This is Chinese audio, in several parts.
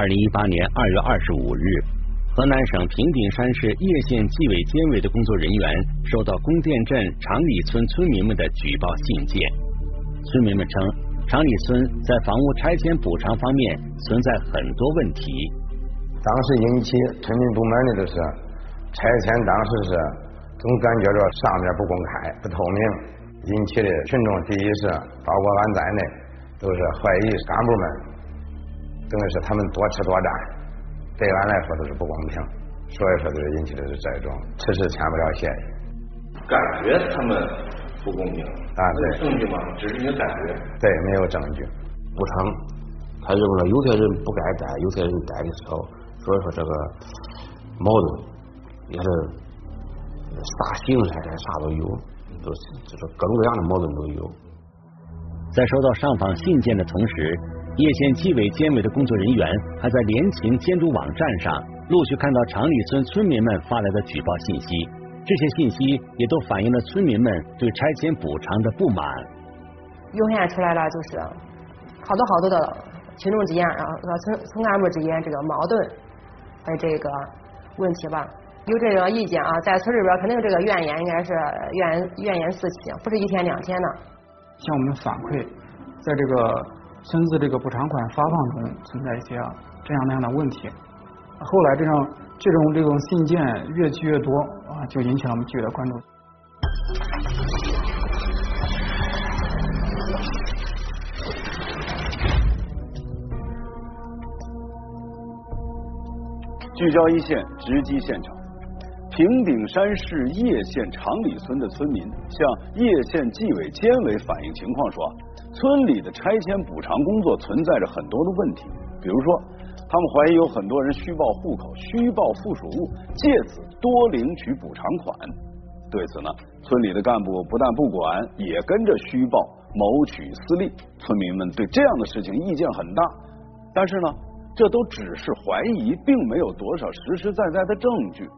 二零一八年二月二十五日，河南省平顶山市叶县纪委监委的工作人员收到宫殿镇长里村村民们的举报信件。村民们称，长里村在房屋拆迁补偿方面存在很多问题。当时引起村民不满的就是拆迁，当时是总感觉着上面不公开、不透明，引起的群众第一是包括俺在内都是怀疑干部们，等于是他们多吃多占，对俺来说都是不公平，所以说就是引起的是这种迟迟签不了协议。感觉他们不公平啊？对，证据吗？只是一个感觉。对，没有证据。补偿，他认为有些人不该贷，有些人贷的少。所以说这个矛盾也是啥形式的啥都有，都是就是各种各样的矛盾都有。在收到上访信件的同时，叶县纪委监委的工作人员还在联勤监督网站上陆续看到长里村村民们发来的举报信息，这些信息也都反映了村民们对拆迁补偿的不满。涌现出来了，就是好多好多的群众之间啊和村村干部之间这个矛盾。的这个问题吧，有这个意见啊，在村里边肯定这个怨言应该是怨怨言四起，不是一天两天的。向我们反馈，在这个村子这个补偿款发放中存在一些这样那样的问题。后来这样这种这种信件越积越多啊，就引起了我们纪委的关注。聚焦一线，直击现场。平顶山市叶县长里村的村民向叶县纪委监委反映情况说，村里的拆迁补偿工作存在着很多的问题，比如说，他们怀疑有很多人虚报户口、虚报附属物，借此多领取补偿款。对此呢，村里的干部不但不管，也跟着虚报，谋取私利。村民们对这样的事情意见很大，但是呢？这都只是怀疑，并没有多少实实在在的证据。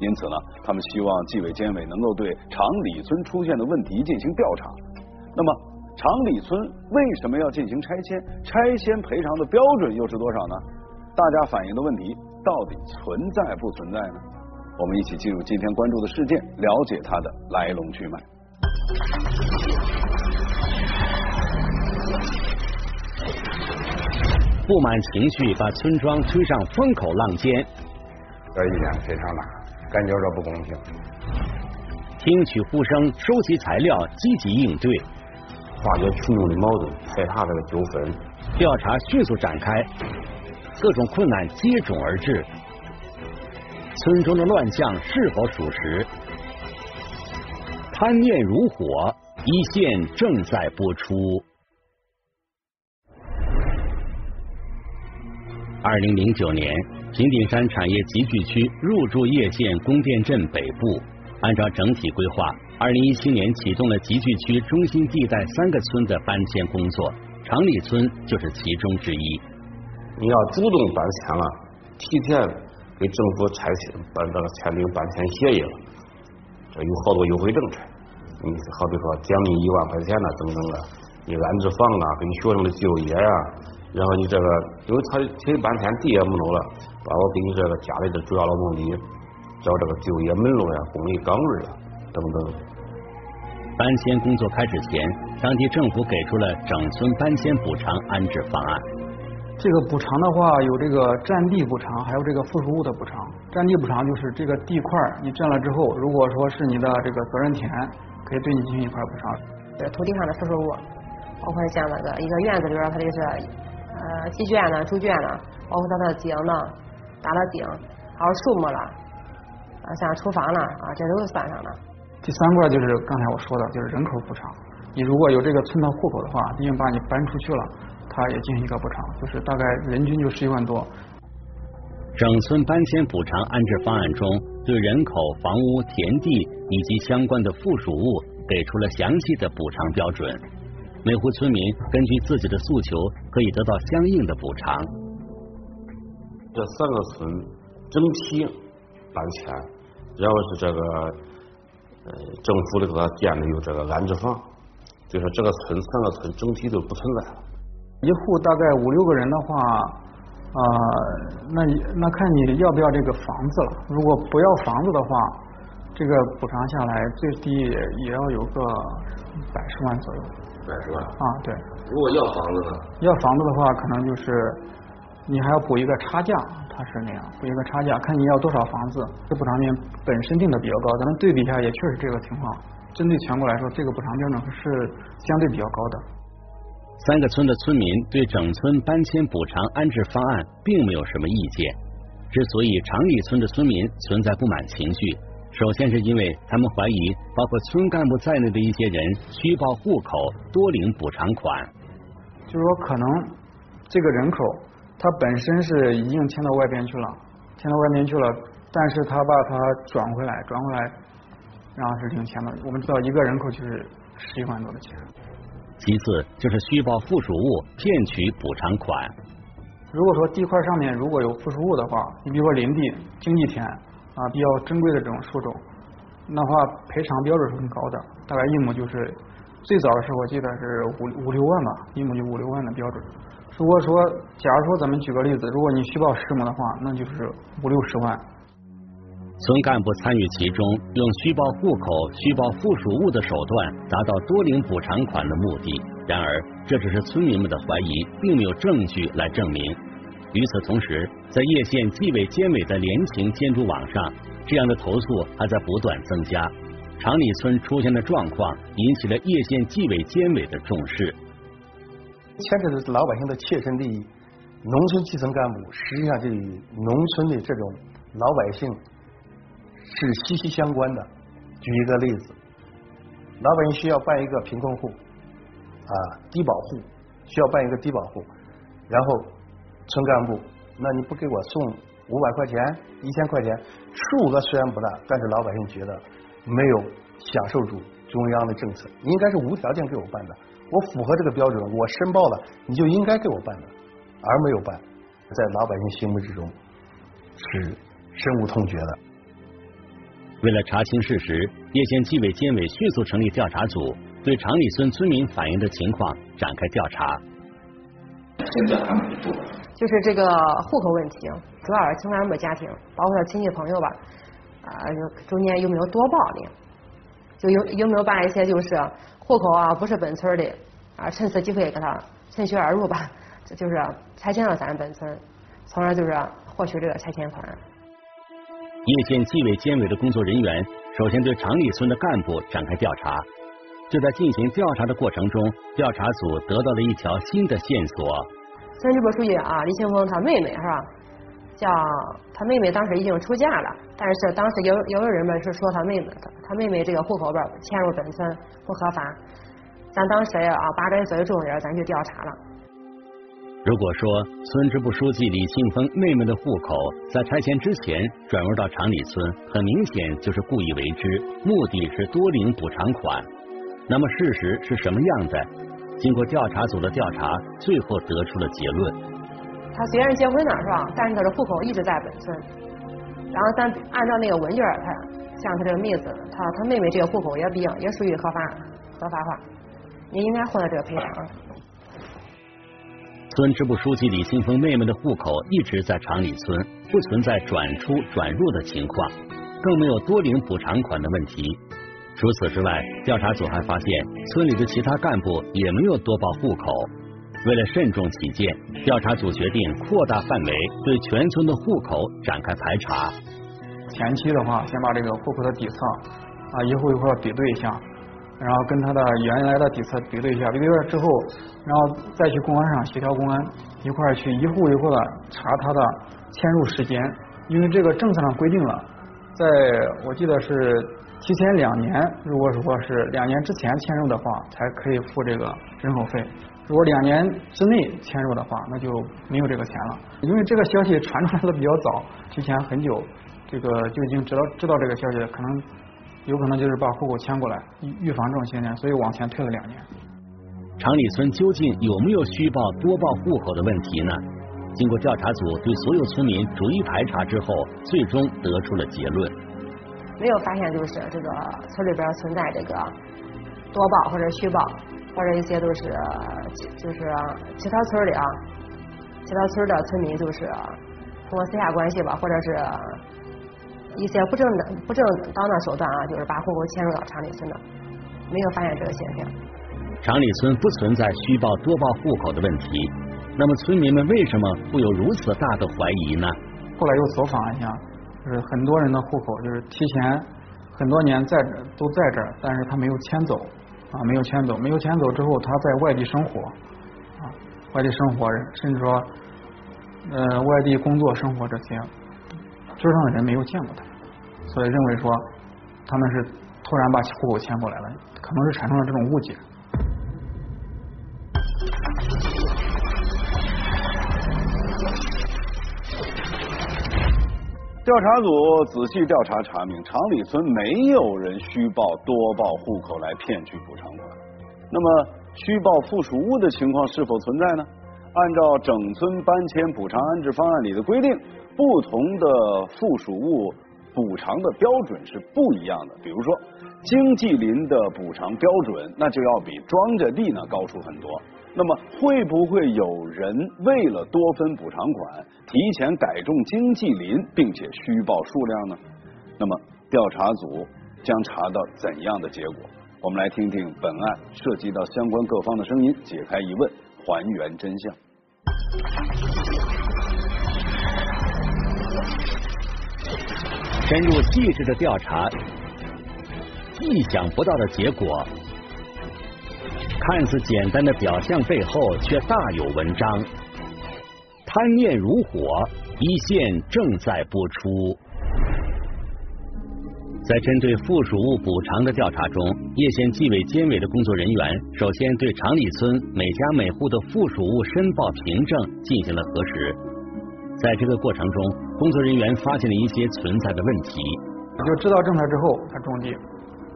因此呢，他们希望纪委监委能够对长里村出现的问题进行调查。那么，长里村为什么要进行拆迁？拆迁赔偿的标准又是多少呢？大家反映的问题到底存在不存在呢？我们一起进入今天关注的事件，了解它的来龙去脉。不满情绪把村庄推上风口浪尖，这一点非常难，感觉着不公平。听取呼声，收集材料，积极应对，化解群众的矛盾，排查这个纠纷，调查迅速展开，各种困难接踵而至。村中的乱象是否属实？贪念如火，一线正在播出。二零零九年，平顶山产业集聚区入驻叶县宫殿镇北部。按照整体规划，二零一七年启动了集聚区中心地带三个村的搬迁工作，长里村就是其中之一。你要主动搬迁了，提前给政府拆迁办这个签订搬迁协议了，这有好多优惠政策。你好比说奖励一万块钱呐，等等的，你安置房啊，给你学生的就业呀。然后你这个，因为他提搬迁地也没有了，包括给你这个家里的主要劳动力找这个就业门路呀、公立岗位呀等等。搬迁工作开始前，当地政府给出了整村搬迁补偿安置方案。这个补偿的话，有这个占地补偿，还有这个附属物的补偿。占地补偿就是这个地块你占了之后，如果说是你的这个责任田，可以对你进行一块补偿。这土地上的附属物，包括像那个一个院子里边，它就是。呃，鸡圈呢，猪圈呢，包括它的井呢，打了井，还有树木了，啊，像厨房了啊，这都是算上的。第三块就是刚才我说的，就是人口补偿。你如果有这个村的户口的话，因为把你搬出去了，他也进行一个补偿，就是大概人均就十一万多。整村搬迁补偿安置方案中，对人口、房屋、田地以及相关的附属物给出了详细的补偿标准。每户村民根据自己的诉求，可以得到相应的补偿。这三个村整体搬迁，然后是这个呃政府里给他建的有这个安置房，就说这个村三个村整体都不存在了。一户大概五六个人的话，啊，那那看你要不要这个房子了。如果不要房子的话，这个补偿下来最低也也要有个百十万左右。百十万啊，对。如果要房子呢？要房子的话，可能就是你还要补一个差价，他是那样，补一个差价，看你要多少房子。这补偿金本身定的比较高，咱们对比一下，也确实这个情况。针对全国来说，这个补偿标准是相对比较高的。三个村的村民对整村搬迁补偿安置方案并没有什么意见。之所以长里村的村民存在不满情绪，首先是因为他们怀疑包括村干部在内的一些人虚报户口多领补偿款。就是说，可能这个人口他本身是已经迁到外边去了，迁到外边去了，但是他把他转回来，转回来，然后是领钱的。我们知道，一个人口就是十一万多的钱。其次就是虚报附属物骗取补偿款。如果说地块上面如果有附属物的话，你比如说林地、经济田啊，比较珍贵的这种树种，那话赔偿标准是很高的，大概一亩就是最早的时候我记得是五五六万吧，一亩就五六万的标准。如果说假如说咱们举个例子，如果你虚报十亩的话，那就是五六十万。村干部参与其中，用虚报户口、虚报附属物的手段，达到多领补偿款的目的。然而，这只是村民们的怀疑，并没有证据来证明。与此同时，在叶县纪委监委的联勤监督网上，这样的投诉还在不断增加。长里村出现的状况，引起了叶县纪委监委的重视。牵扯的是老百姓的切身利益，农村基层干部实际上就与农村的这种老百姓。是息息相关的。举一个例子，老百姓需要办一个贫困户啊，低保户需要办一个低保户，然后村干部，那你不给我送五百块钱、一千块钱，数额虽然不大，但是老百姓觉得没有享受住中央的政策，应该是无条件给我办的。我符合这个标准，我申报了，你就应该给我办的，而没有办，在老百姓心目之中是深恶痛绝的。为了查清事实，叶县纪委监委迅速成立调查组，对长里村村民反映的情况展开调查。先调查哪一步？就是这个户口问题，主要是村干部家庭，包括他亲戚朋友吧，啊，中间有没有多报的？就有有没有办一些就是户口啊不是本村的啊，趁此机会给他趁虚而入吧，这就是拆迁了咱本村，从而就是获取这个拆迁款。叶县纪委监委的工作人员首先对长里村的干部展开调查。就在进行调查的过程中，调查组得到了一条新的线索。村支部书记啊，李庆峰他妹妹是吧？叫他妹妹当时已经出嫁了，但是当时有有人们是说他妹妹他妹妹这个户口本迁入本村不合法。咱当时啊，把这作为重点，咱去调查了。如果说村支部书记李庆峰妹妹的户口在拆迁之前转入到长里村，很明显就是故意为之，目的是多领补偿款。那么事实是什么样的？经过调查组的调查，最后得出了结论。他虽然结婚了是吧？但是他的户口一直在本村。然后咱按照那个文件他像他这个妹子，他他妹妹这个户口也比较也属于合法合法化，也应该获得这个赔偿。村支部书记李庆峰妹妹的户口一直在长里村，不存在转出转入的情况，更没有多领补偿款的问题。除此之外，调查组还发现村里的其他干部也没有多报户口。为了慎重起见，调查组决定扩大范围，对全村的户口展开排查。前期的话，先把这个户口的底册啊一户一户比对一下。然后跟他的原来的底册比对一下，比对了之后，然后再去公安上协调公安一块儿去一户一户的查他的迁入时间，因为这个政策上规定了，在我记得是提前两年，如果说是两年之前迁入的话，才可以付这个人口费；如果两年之内迁入的话，那就没有这个钱了。因为这个消息传出来的比较早，提前很久，这个就已经知道知道这个消息，可能。有可能就是把户口迁过来，预防这种现象，所以往前推了两年。长里村究竟有没有虚报多报户口的问题呢？经过调查组对所有村民逐一排查之后，最终得出了结论。没有发现就是这个村里边存在这个多报或者虚报，或者一些都是就是其他村的啊其他村的村民就是通过私下关系吧，或者是一些不正的不正当的手段啊，就是把户口迁入到厂里村的，没有发现这个现象。厂里村不存在虚报多报户口的问题，那么村民们为什么会有如此大的怀疑呢？后来又走访一下，就是很多人的户口就是提前很多年在都在这儿，但是他没有迁走啊，没有迁走，没有迁走之后他在外地生活啊，外地生活甚至说呃外地工作生活这些，村上的人没有见过他，所以认为说他们是突然把户口迁过来了，可能是产生了这种误解。调查组仔细调查查明，厂里村没有人虚报多报户口来骗取补偿款。那么，虚报附属物的情况是否存在呢？按照整村搬迁补偿安置方案里的规定，不同的附属物补偿的标准是不一样的。比如说，经济林的补偿标准，那就要比庄稼地呢高出很多。那么会不会有人为了多分补偿款，提前改种经济林，并且虚报数量呢？那么调查组将查到怎样的结果？我们来听听本案涉及到相关各方的声音，解开疑问，还原真相。深入细致的调查，意想不到的结果。看似简单的表象背后，却大有文章。贪念如火，一线正在播出。在针对附属物补偿的调查中，叶县纪委监委的工作人员首先对厂里村每家每户的附属物申报凭证进行了核实。在这个过程中，工作人员发现了一些存在的问题。就知道政策之后，他种地，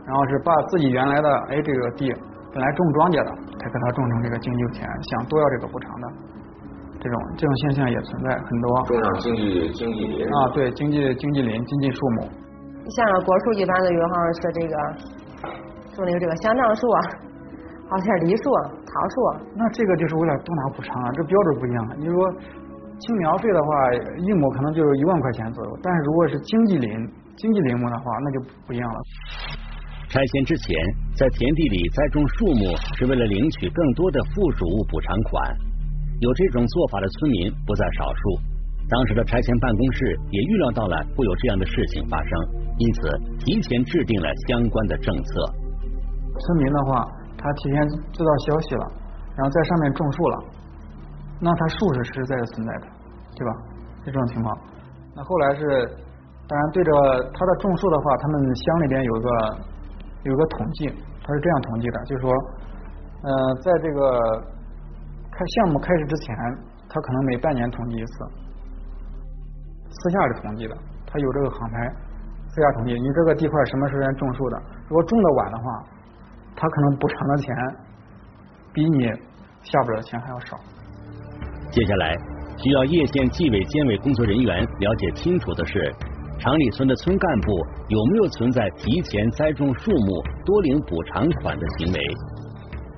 然后是把自己原来的哎这个地。本来种庄稼的，才给他种成这个经济田，想多要这个补偿的，这种这种现象也存在很多。种上经济经济林啊，对，经济经济林、经济树木。像果树一般的，有好像是这个种的有这个香樟树啊，好像是梨树、桃树。那这个就是为了多拿补偿啊，这标准不一样。你说青苗费的话，一亩可能就是一万块钱左右，但是如果是经济林、经济林木的话，那就不一样了。拆迁之前，在田地里栽种树木是为了领取更多的附属物补偿款。有这种做法的村民不在少数。当时的拆迁办公室也预料到了会有这样的事情发生，因此提前制定了相关的政策。村民的话，他提前知道消息了，然后在上面种树了，那他树是实实在在存在的，对吧？这种情况。那后来是，当然对着他的种树的话，他们乡里边有一个。有个统计，他是这样统计的，就是说，呃，在这个开项目开始之前，他可能每半年统计一次，私下是统计的，他有这个航拍，私下统计，你这个地块什么时间种树的，如果种的晚的话，他可能补偿的钱比你下边的钱还要少。接下来需要叶县纪委监委工作人员了解清楚的是。厂里村的村干部有没有存在提前栽种树木多领补偿款的行为？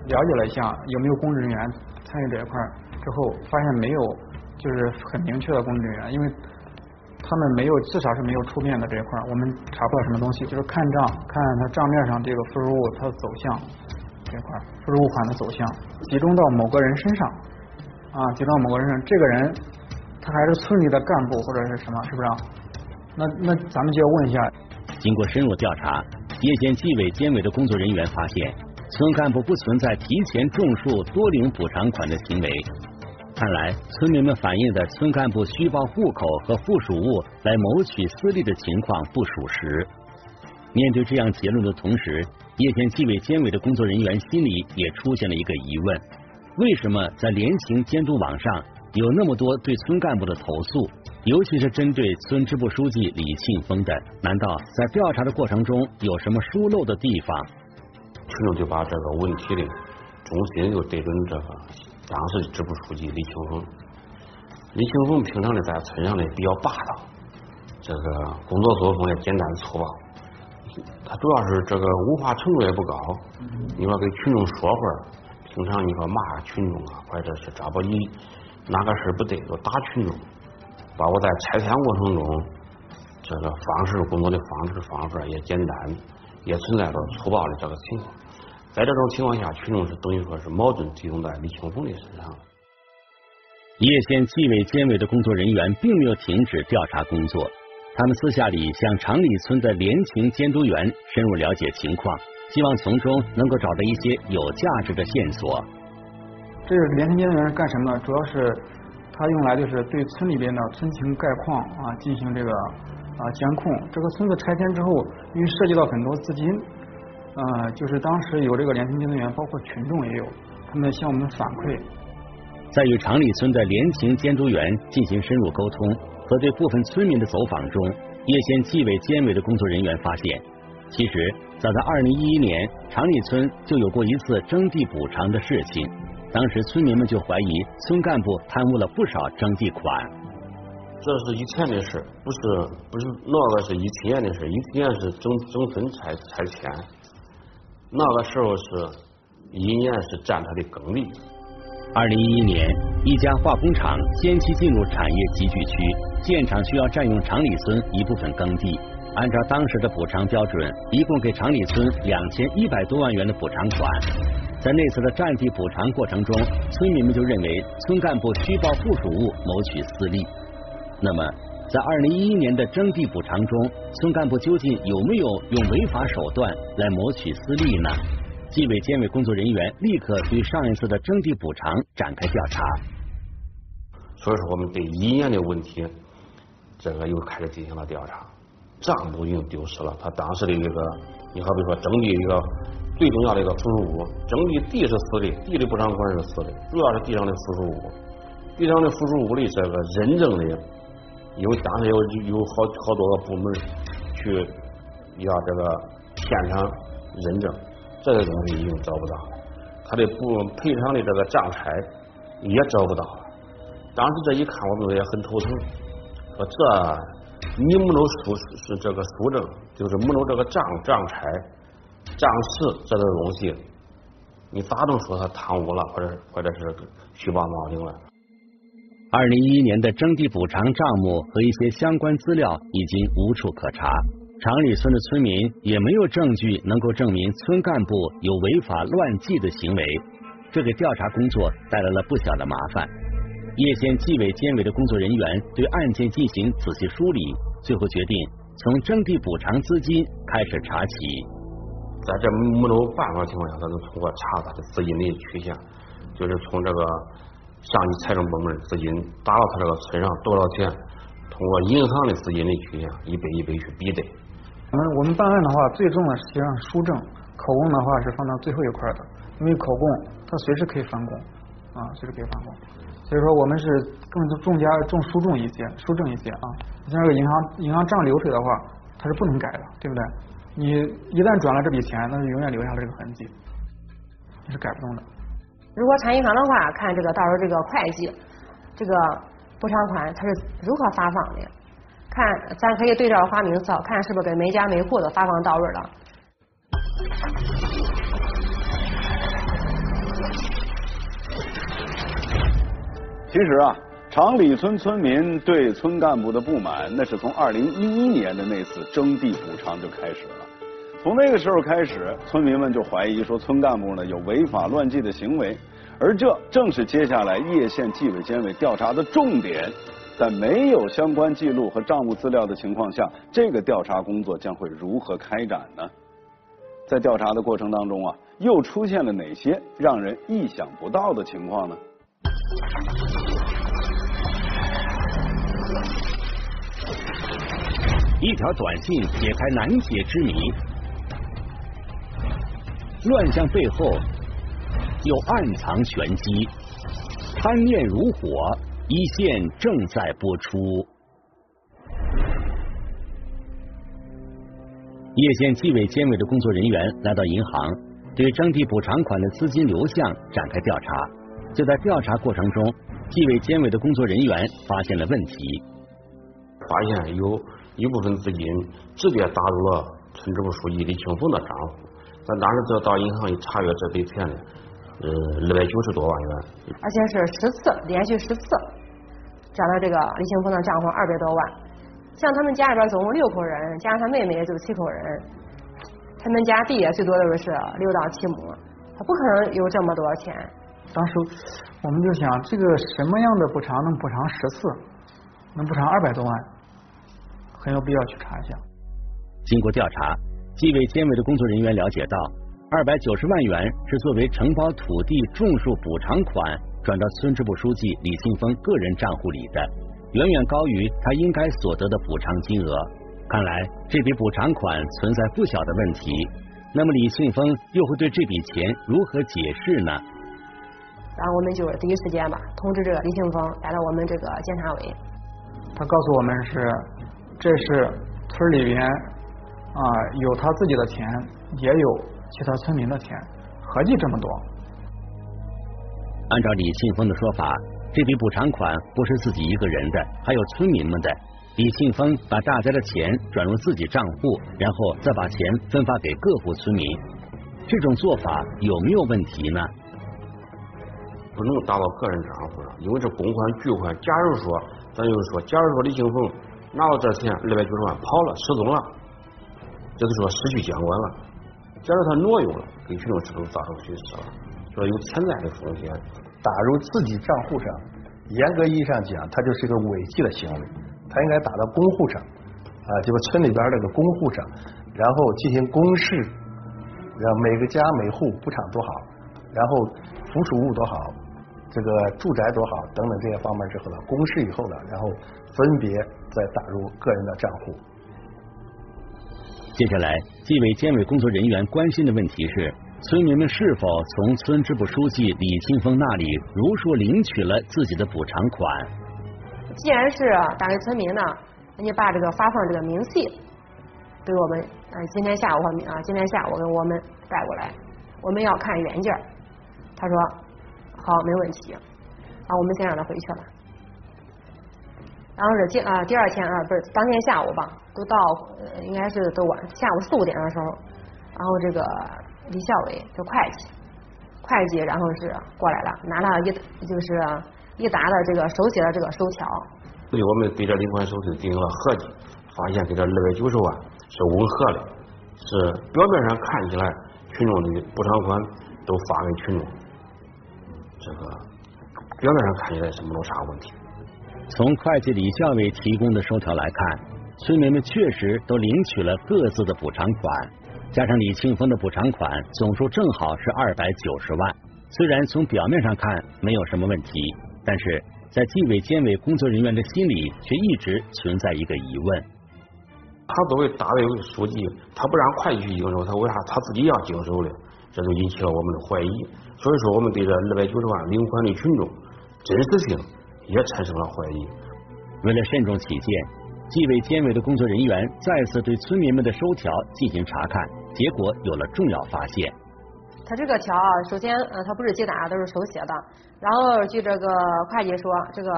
了解了一下，有没有公职人员参与这一块之后，发现没有，就是很明确的公职人员，因为他们没有，至少是没有出面的这一块，我们查不到什么东西，就是看账，看他账面上这个附属物它的走向这块附属物款的走向，集中到某个人身上啊，集中到某个人身上，这个人他还是村里的干部或者是什么，是不是？那那咱们就要问一下，经过深入调查，叶县纪委监委的工作人员发现，村干部不存在提前种树多领补偿款的行为。看来，村民们反映的村干部虚报户口和附属物来谋取私利的情况不属实。面对这样结论的同时，叶县纪委监委的工作人员心里也出现了一个疑问：为什么在联勤监督网上有那么多对村干部的投诉？尤其是针对村支部书记李庆峰的，难道在调查的过程中有什么疏漏的地方？群众就把这个问题的中心又对准这个当时的支部书记李庆峰。李庆峰平常的在村上呢比较霸道，这个工作作风也简单粗暴。他主要是这个文化程度也不高，你说给群众说会儿，经常你说骂群众啊，或者是抓不你哪个事不对就打群众，包括在拆迁过程中，这个方式工作的方式方法也简单，也存在着粗暴的这个情况。在这种情况下，群众是等于说是矛盾集中在李庆峰的身上。叶县纪委监委的工作人员并没有停止调查工作，他们私下里向长里村的联勤监督员深入了解情况，希望从中能够找到一些有价值的线索。这个联勤监督员是干什么？主要是他用来就是对村里边的村情概况啊进行这个啊监控。这个村子拆迁之后，因为涉及到很多资金。呃，就是当时有这个联勤监督员，包括群众也有，他们向我们反馈。在与长里村的联勤监督员进行深入沟通和对部分村民的走访中，叶县纪委监委的工作人员发现，其实早在二零一一年，长里村就有过一次征地补偿的事情，当时村民们就怀疑村干部贪污了不少征地款。这是以前的事，不是不是那个是一七年的事，一七年是征征村拆拆迁。那个时候是一年是占他的耕地。二零一一年，一家化工厂先期进入产业集聚区，建厂需要占用长里村一部分耕地。按照当时的补偿标准，一共给长里村两千一百多万元的补偿款。在那次的占地补偿过程中，村民们就认为村干部虚报附属物谋取私利。那么？在二零一一年的征地补偿中，村干部究竟有没有用违法手段来谋取私利呢？纪委监委工作人员立刻对上一次的征地补偿展开调查。所以说，我们对一年的问题，这个又开始进行了调查。账簿已经丢失了，他当时的一个，你好比说征地一个最重要的一个附属物，征地地是死的，地的补偿款是死的，主要是地上的附属物，地上的附属物的这个认证的。因为当时有有好好多个部门去要这个现场认证，这个东西已经找不到了，他的不赔偿的这个账差也找不到了。当时这一看，我们也很头疼，说这你没有书是这个书证，就是没有这个账账差账次这个东西，你咋都说他贪污了，或者或者是虚报冒领了？二零一一年的征地补偿账目和一些相关资料已经无处可查，长里村的村民也没有证据能够证明村干部有违法乱纪的行为，这给调查工作带来了不小的麻烦。叶县纪委监委的工作人员对案件进行仔细梳理，最后决定从征地补偿资金开始查起。在这没有办法情况下，他能通过查他的资金的去向，就是从这个。上级财政部门资金打到他这个村上多少钱？通过银行的资金的去向，一笔一笔去比对。我们我们办案的话，最重的实际上书证，口供的话是放到最后一块的，因为口供他随时可以翻供啊，随时可以翻供。所以说我们是更重加重书证一些，书证一些啊。你像这个银行银行账流水的话，它是不能改的，对不对？你一旦转了这笔钱，那就永远留下了这个痕迹，你是改不动的。如果查银行的话，看这个到时候这个会计，这个补偿款它是如何发放的？看咱可以对照发名册，看是不是给每家每户的发放到位了。其实啊，长里村村民对村干部的不满，那是从二零一一年的那次征地补偿就开始了。从那个时候开始，村民们就怀疑说村干部呢有违法乱纪的行为，而这正是接下来叶县纪委监委调查的重点。在没有相关记录和账目资料的情况下，这个调查工作将会如何开展呢？在调查的过程当中啊，又出现了哪些让人意想不到的情况呢？一条短信解开难解之谜。乱象背后有暗藏玄机，贪念如火，一线正在播出。叶县纪委监委的工作人员来到银行，对征地补偿款的资金流向展开调查。就在调查过程中，纪委监委的工作人员发现了问题，发现有一部分资金直接打入了村支部书记李庆峰的账户。咱当时就到银行一查阅这笔钱呢，呃二百九十多万元，而且是十次，连续十次转到这个李庆峰的账户二百多万。像他们家里边总共六口人，加上他妹妹也就七口人，他们家地也最多的是六到七亩，他不可能有这么多钱。当时我们就想，这个什么样的补偿能补偿十次，能补偿二百多万，很有必要去查一下。经过调查，纪委监委的工作人员了解到，二百九十万元是作为承包土地种树补偿款转到村支部书记李庆峰个人账户里的，远远高于他应该所得的补偿金额。看来这笔补偿款存在不小的问题。那么李庆峰又会对这笔钱如何解释呢？然后我们就是第一时间吧，通知这个李庆峰来到我们这个监察委。他告诉我们是，这是村里边啊有他自己的钱，也有其他村民的钱，合计这么多。按照李庆峰的说法，这笔补偿款不是自己一个人的，还有村民们的。李庆峰把大家的钱转入自己账户，然后再把钱分发给各户村民，这种做法有没有问题呢？不能打到个人账户上，因为这公款巨款。假如说，咱就是说，假如说李庆峰拿到这钱二百九十万跑了失踪了，就是说失去监管了。假如他挪用了，给群众是不是造成损失了？说有潜在的风险。打入自己账户上，严格意义上讲，它就是一个违纪的行为。他应该打到公户上，啊，就把村里边那个公户上，然后进行公示，让每个家每户补偿多好，然后附属物多好，这个住宅多好等等这些方面之后呢，公示以后呢，然后分别再打入个人的账户。接下来，纪委监委工作人员关心的问题是。村民们是否从村支部书记李庆峰那里如数领取了自己的补偿款？既然是打给村民呢，人家把这个发放这个明细给我们，呃，今天下午啊，今天下午给我们带过来，我们要看原件。他说好，没问题，好，我们先让他回去了。然后是第啊第二天啊，不是当天下午吧，都到呃应该是都晚下午四五点的时候，然后这个。李孝伟就会计，会计然后是过来了，拿了一就是一沓的这个手写的这个收条。所以我们对这领款收据进行了合计，发现跟这二百九十万是吻合的，是表面上看起来群众的补偿款都发给群众，这个表面上看起来是没有啥问题。从会计李孝伟提供的收条来看，村民们确实都领取了各自的补偿款。加上李庆峰的补偿款总数正好是二百九十万，虽然从表面上看没有什么问题，但是在纪委监委工作人员的心里却一直存在一个疑问：他作为党委书记，他不让会计去经手，他为啥他自己要经手的？这就引起了我们的怀疑。所以说，我们对这二百九十万领款的群众真实性也产生了怀疑。为了慎重起见。纪委监委的工作人员再次对村民们的收条进行查看，结果有了重要发现。他这个条啊，首先呃，他不是机打，都是手写的。然后据这个会计说，这个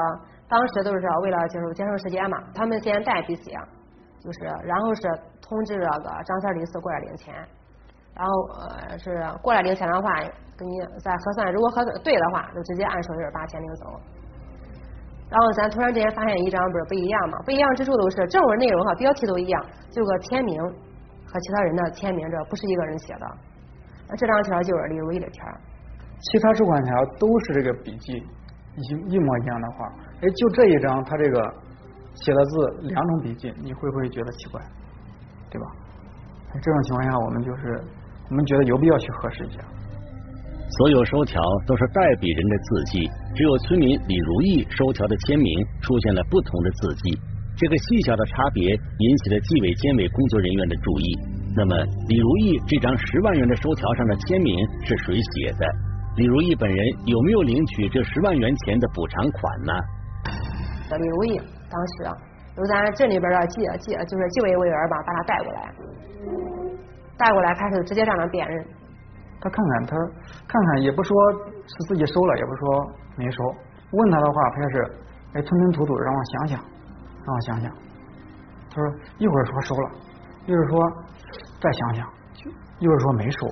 当时都是为了就是节省时间嘛，他们先代笔写，就是然后是通知这个张三李四过来领钱，然后呃是过来领钱的话，给你再核算，如果核算对的话，就直接按手印把钱领走。然后咱突然之间发现一张不是不一样嘛？不一样之处都是正文内容和标题都一样，就个签名和其他人的签名，这不是一个人写的。那这张条就是李如意的条。其他收款条都是这个笔迹一一模一样的话，哎，就这一张他这个写的字两种笔迹，你会不会觉得奇怪？对吧？这种情况下，我们就是我们觉得有必要去核实一下。所有收条都是代笔人的字迹，只有村民李如意收条的签名出现了不同的字迹。这个细小的差别引起了纪委监委工作人员的注意。那么，李如意这张十万元的收条上的签名是谁写的？李如意本人有没有领取这十万元钱的补偿款呢？李如意当时由咱镇里边的纪纪就是纪委委员吧，把他带过来，带过来开始直接让他辨认。他看看，他看看，也不说是自己收了，也不说没收。问他的话，他就是哎吞吞吐吐，让我想想，让我想想。他说一会儿说收了，一会儿说再想想，一会儿说没收。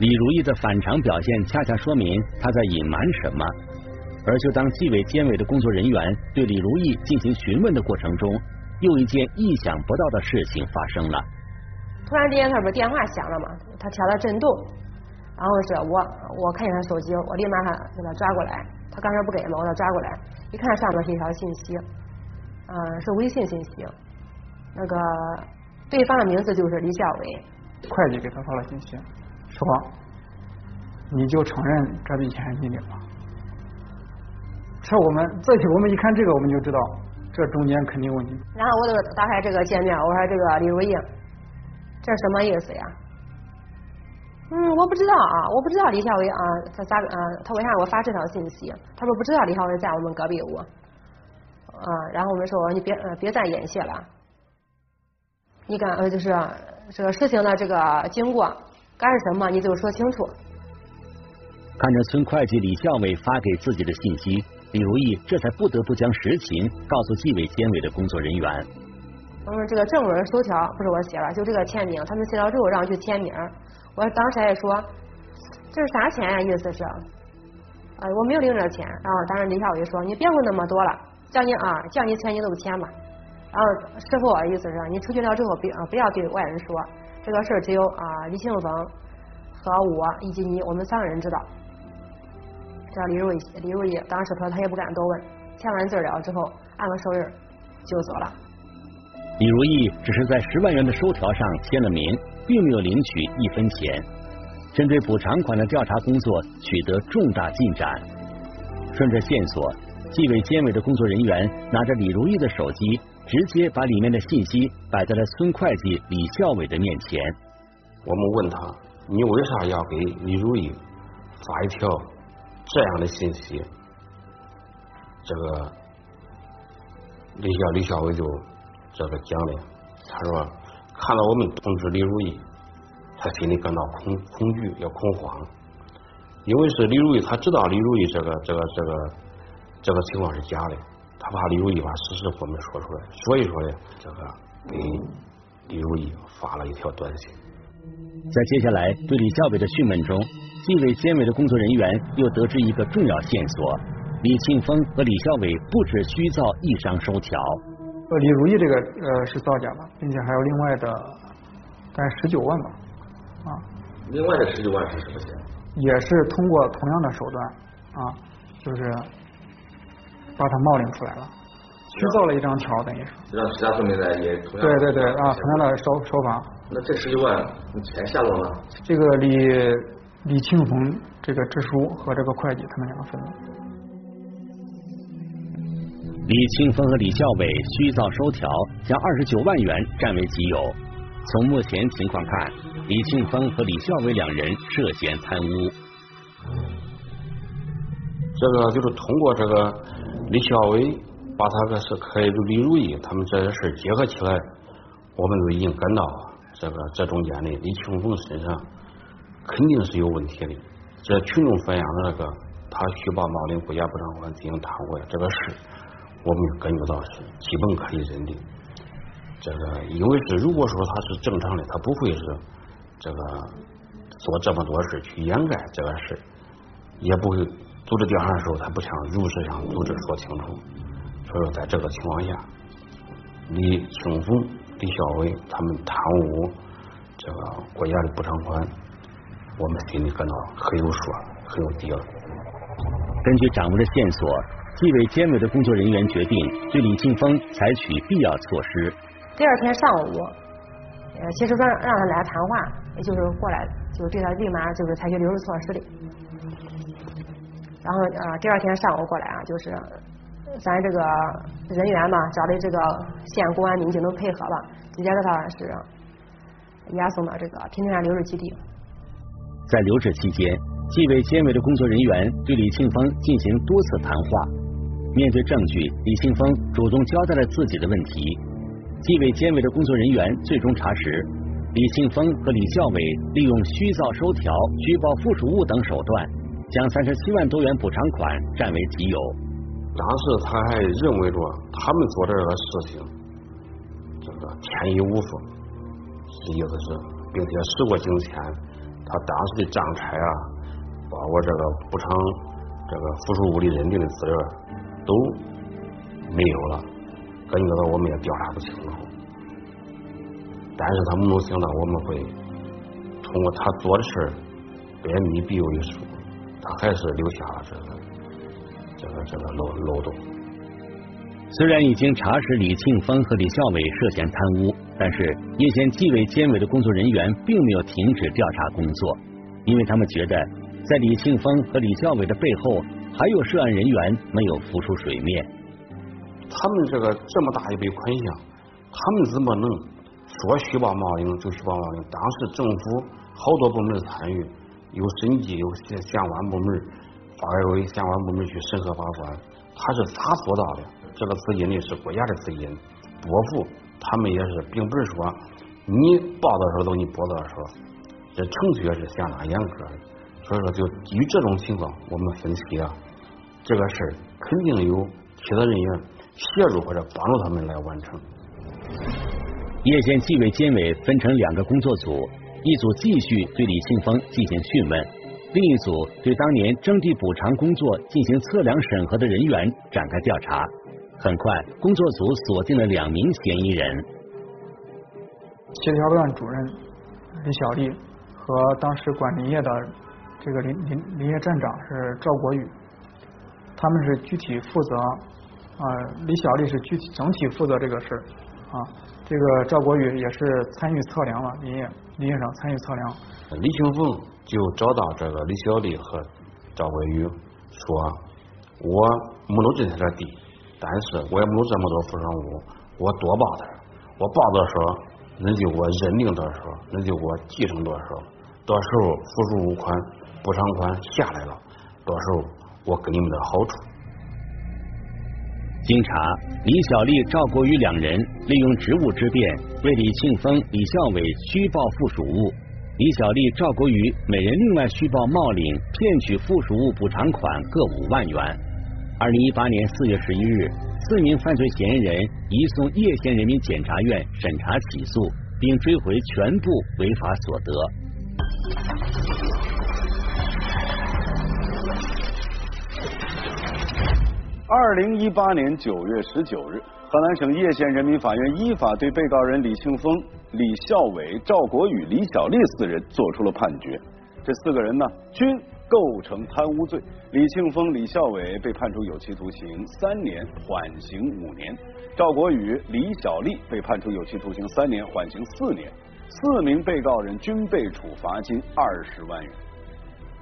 李如意的反常表现，恰恰说明他在隐瞒什么。而就当纪委监委的工作人员对李如意进行询问的过程中，又一件意想不到的事情发生了。突然之间，他不是电话响了嘛？他调了震动，然后是我我看见他手机，我立马他给他抓过来。他刚才不给嘛，我给他抓过来，一看上面是一条信息，嗯，是微信信息，那个对方的名字就是李小伟。会计给他发了信息，说你就承认这笔钱你领了。这我们这我们一看这个，我们就知道这中间肯定有问题。然后我就打开这个界面，我说这个李如意，这什么意思呀？嗯，我不知道啊，我不知道李小伟啊，他咋啊？他为啥给我发这条信息？他说不知道李小伟在我们隔壁屋。啊，然后我们说你别呃别再演戏了，你敢呃就是这个事情的这个经过，干什么，你就说清楚。看着村会计李孝伟发给自己的信息。李如意这才不得不将实情告诉纪委监委的工作人员。嗯，这个正文收条不是我写了，就这个签名，他们写了之后让我去签名。我当时还说这是啥钱呀？意思是，啊，我没有领这钱。然后当时李小伟说：“你别问那么多了，叫你啊，叫你签你都签吧。”然后师傅意思是你出去了之后，别不要对外人说这个事儿，只有啊李庆峰和我以及你，我们三个人知道。叫李如意，李如意当时说他也不敢多问，签完字了之后按个手印就走了。李如意只是在十万元的收条上签了名，并没有领取一分钱。针对补偿款的调查工作取得重大进展，顺着线索，纪委监委的工作人员拿着李如意的手机，直接把里面的信息摆在了孙会计李孝伟的面前。我们问他，你为啥要给李如意发一条？这样的信息，这个李小李小伟就这个讲的，他说看到我们通知李如意，他心里感到恐恐惧，要恐慌，因为是李如意，他知道李如意这个这个这个这个情况是假的，他怕李如意把事实给我们说出来，所以说呢，这个给李如意发了一条短信。在接下来对李小伟的讯问中。纪委监委的工作人员又得知一个重要线索：李庆峰和李孝伟不止虚造一张收条。呃，李如意这个呃是造假的，并且还有另外的大概十九万吧，啊。另外的十九万是什么钱？也是通过同样的手段啊，就是把它冒领出来了，虚造了一张条，等于是。让其他村民呢也同样。对对对啊，同样的收收法。那这十九万钱下落了？这个李。李庆峰这个支书和这个会计，他们两个分了。李庆峰和李孝伟虚造收条，将二十九万元占为己有。从目前情况看，李庆峰和李孝伟两人涉嫌贪污。这个就是通过这个李孝伟把他个是和李如意他们这些事结合起来，我们都已经感到这个这中间的李庆峰身上。肯定是有问题的。这群众反映的那个他虚报冒领国家补偿款进行贪污的这个事，我们感觉到是基本可以认定。这个因为是如果说他是正常的，他不会是这个做这么多事去掩盖这个事，也不会组织调查的时候他不想如实向组织说清楚。所以说，在这个情况下，李庆峰、李小伟他们贪污这个国家的补偿款。我们心里感到很有数，很有底了。根据掌握的线索，纪委监委的工作人员决定对李庆峰采取必要措施。第二天上午，呃，其实说让他来谈话，也就是过来，就是对他立马就是采取留置措施的。然后啊，第二天上午过来啊，就是咱这个人员嘛，找的这个县公安民警都配合了，直接给他是押送到这个平顶山留置基地。在留置期间，纪委监委的工作人员对李庆峰进行多次谈话。面对证据，李庆峰主动交代了自己的问题。纪委监委的工作人员最终查实，李庆峰和李孝伟利用虚造收条、虚报附属物等手段，将三十七万多元补偿款占为己有。当时他还认为着他们做的这个事情，这个天衣无缝，意思是，并且时过境迁。他当时的账差啊，包括这个补偿这个附属物的认定的资料都没有了，感觉到我们也调查不清楚。但是他没有想到我们会通过他做的事儿，别密必有一疏，他还是留下了这个这个这个漏漏洞。虽然已经查实李庆峰和李孝伟涉嫌贪污，但是叶县纪委监委的工作人员并没有停止调查工作，因为他们觉得在李庆峰和李孝伟的背后还有涉案人员没有浮出水面。他们这个这么大一笔款项，他们怎么能说虚报冒领就虚报冒领？当时政府好多部门参与，有审计，有相相关部门，发改委相关部门去审核把关，他是咋做到的？这个资金呢是国家的资金，拨付他们也是，并不是说你报多少都你报的时候，这程序也是相当严格的。所以说，就基于这种情况，我们分析啊，这个事儿肯定有其他人员协助或者帮助他们来完成。叶县纪委监委分成两个工作组，一组继续对李庆峰进行讯问，另一组对当年征地补偿工作进行测量审核的人员展开调查。很快，工作组锁定了两名嫌疑人。协调段主任李小丽和当时管林业的这个林林林业站长是赵国宇，他们是具体负责啊，李小丽是具体整体负责这个事啊，这个赵国宇也是参与测量了林业林业上参与测量。李庆凤就找到这个李小丽和赵国宇说：“我没有这点地。”但是我也没有这么多附属物，我多报点我报多少，恁就给我认定多少，恁就给我继承多少，到时候附属物款、补偿款下来了，到时候我给你们的好处。经查，李小丽、赵国宇两人利用职务之便，为李庆峰、李孝伟虚报附属物，李小丽、赵国宇每人另外虚报冒领、骗取附属物补偿款各五万元。二零一八年四月十一日，四名犯罪嫌疑人移送叶县人民检察院审查起诉，并追回全部违法所得。二零一八年九月十九日，河南省叶县人民法院依法对被告人李庆峰、李孝伟、赵国宇、李小丽四人作出了判决。这四个人呢，均。构成贪污罪，李庆峰、李孝伟被判处有期徒刑三年，缓刑五年；赵国宇、李小丽被判处有期徒刑三年，缓刑四年。四名被告人均被处罚金二十万元。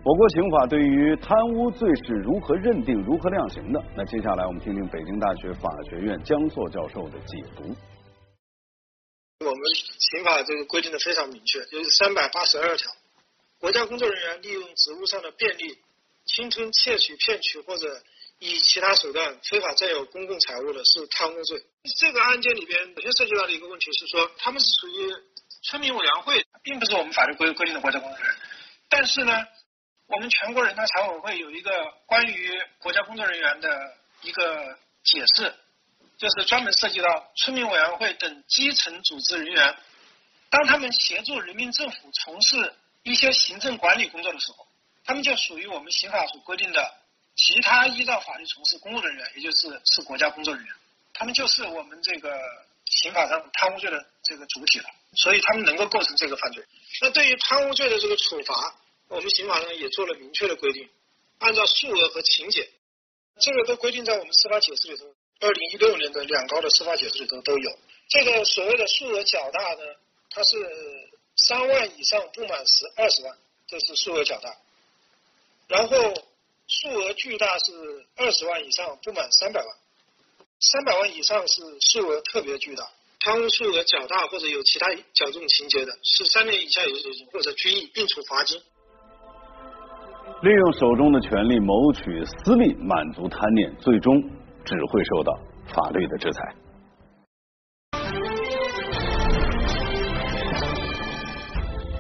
我国刑法对于贪污罪是如何认定、如何量刑的？那接下来我们听听北京大学法学院江作教授的解读。我们刑法这个规定的非常明确，就是三百八十二条。国家工作人员利用职务上的便利，侵吞、窃取、骗取或者以其他手段非法占有公共财物的，是贪污罪。这个案件里边首先涉及到的一个问题是说，他们是属于村民委员会，并不是我们法律规规定的国家工作人员。但是呢，我们全国人大常委会有一个关于国家工作人员的一个解释，就是专门涉及到村民委员会等基层组织人员，当他们协助人民政府从事。一些行政管理工作的时候，他们就属于我们刑法所规定的其他依照法律从事公务人员，也就是是国家工作人员，他们就是我们这个刑法上贪污罪的这个主体了，所以他们能够构成这个犯罪。那对于贪污罪的这个处罚，我们刑法上也做了明确的规定，按照数额和情节，这个都规定在我们司法解释里头，二零一六年的两高的司法解释里头都有。这个所谓的数额较大呢，它是。三万以上不满十二十万，这是数额较大；然后数额巨大是二十万以上不满三百万，三百万以上是数额特别巨大。贪污数额较大或者有其他较重情节的，是三年以下有期徒刑或者拘役，并处罚金。利用手中的权力谋取私利，满足贪念，最终只会受到法律的制裁。